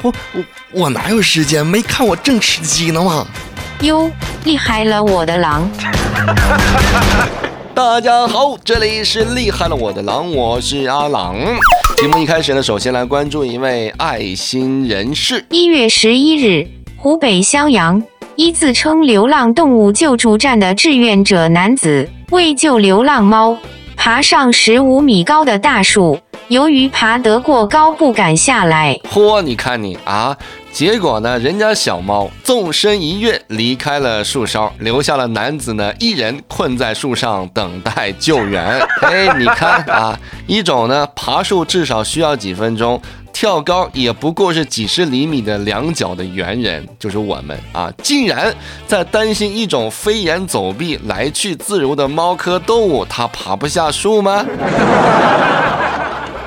我我我哪有时间？没看我正吃鸡呢吗？哟，厉害了我的狼！大家好，这里是厉害了我的狼，我是阿狼。节目一开始呢，首先来关注一位爱心人士。一月十一日，湖北襄阳，一自称流浪动物救助站的志愿者男子，为救流浪猫，爬上十五米高的大树。由于爬得过高，不敢下来。嚯，你看你啊！结果呢，人家小猫纵身一跃离开了树梢，留下了男子呢一人困在树上等待救援。哎，你看啊，一种呢爬树至少需要几分钟，跳高也不过是几十厘米的两脚的猿人，就是我们啊，竟然在担心一种飞檐走壁、来去自如的猫科动物，它爬不下树吗？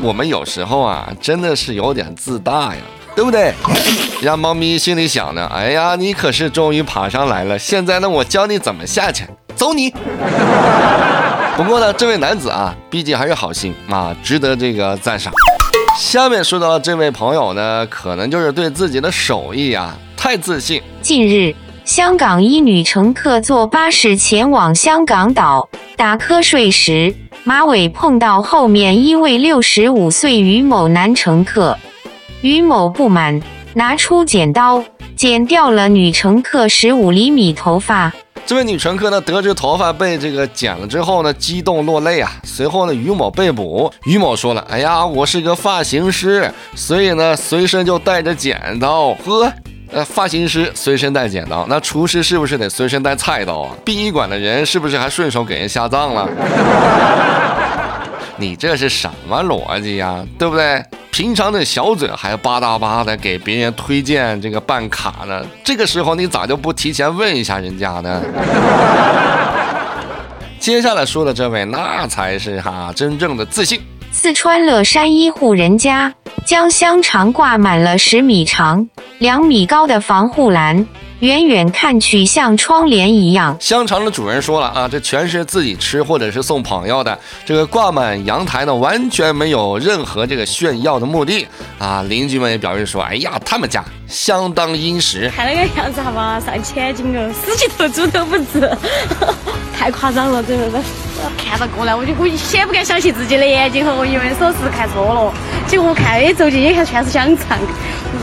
我们有时候啊，真的是有点自大呀，对不对？让猫咪心里想呢，哎呀，你可是终于爬上来了，现在呢，我教你怎么下去，走你！不过呢，这位男子啊，毕竟还是好心啊，值得这个赞赏。下面说到这位朋友呢，可能就是对自己的手艺啊太自信。近日，香港一女乘客坐巴士前往香港岛打瞌睡时。马尾碰到后面一位六十五岁于某男乘客，于某不满，拿出剪刀剪掉了女乘客十五厘米头发。这位女乘客呢，得知头发被这个剪了之后呢，激动落泪啊。随后呢，于某被捕。于某说了：“哎呀，我是个发型师，所以呢，随身就带着剪刀。呵，呃，发型师随身带剪刀，那厨师是不是得随身带菜刀啊？殡仪馆的人是不是还顺手给人下葬了？”你这是什么逻辑呀？对不对？平常的小嘴还吧嗒吧的给别人推荐这个办卡呢，这个时候你咋就不提前问一下人家呢？接下来说的这位，那才是哈真正的自信。四川乐山一户人家将香肠挂满了十米长、两米高的防护栏。远远看去像窗帘一样。香肠的主人说了啊，这全是自己吃或者是送朋友的。这个挂满阳台呢，完全没有任何这个炫耀的目的啊。邻居们也表示说，哎呀，他们家相当殷实。看那个样子，好吧，上千斤哦，十几头猪都不止，太夸张了，真的是。看到过来，我就我先不敢相信自己的眼睛和，我以为说是看错了，结果我看一走近一看，全是香肠。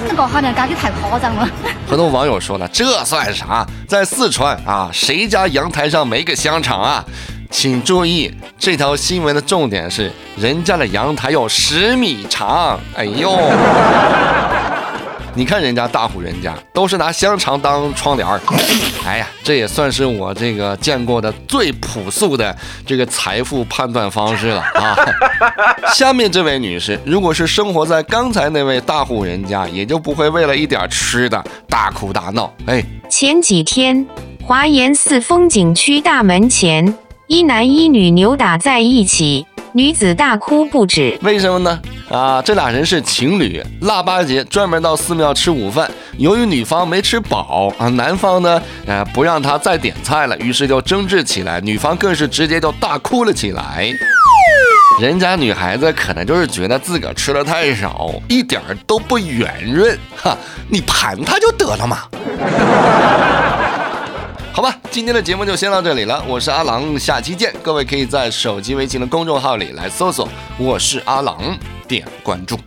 这个好像感觉太夸张了。很多网友说了，这算啥？在四川啊，谁家阳台上没个香肠啊？请注意，这条新闻的重点是，人家的阳台有十米长。哎呦！你看人家大户人家都是拿香肠当窗帘儿，哎呀，这也算是我这个见过的最朴素的这个财富判断方式了啊。下面这位女士，如果是生活在刚才那位大户人家，也就不会为了一点吃的大哭大闹。哎，前几天华严寺风景区大门前，一男一女扭打在一起。女子大哭不止，为什么呢？啊，这俩人是情侣，腊八节专门到寺庙吃午饭。由于女方没吃饱啊，男方呢，呃，不让她再点菜了，于是就争执起来。女方更是直接就大哭了起来。人家女孩子可能就是觉得自个儿吃的太少，一点都不圆润，哈，你盘她就得了嘛。今天的节目就先到这里了。我是阿郎，下期见。各位可以在手机微信的公众号里来搜索“我是阿郎”，点关注。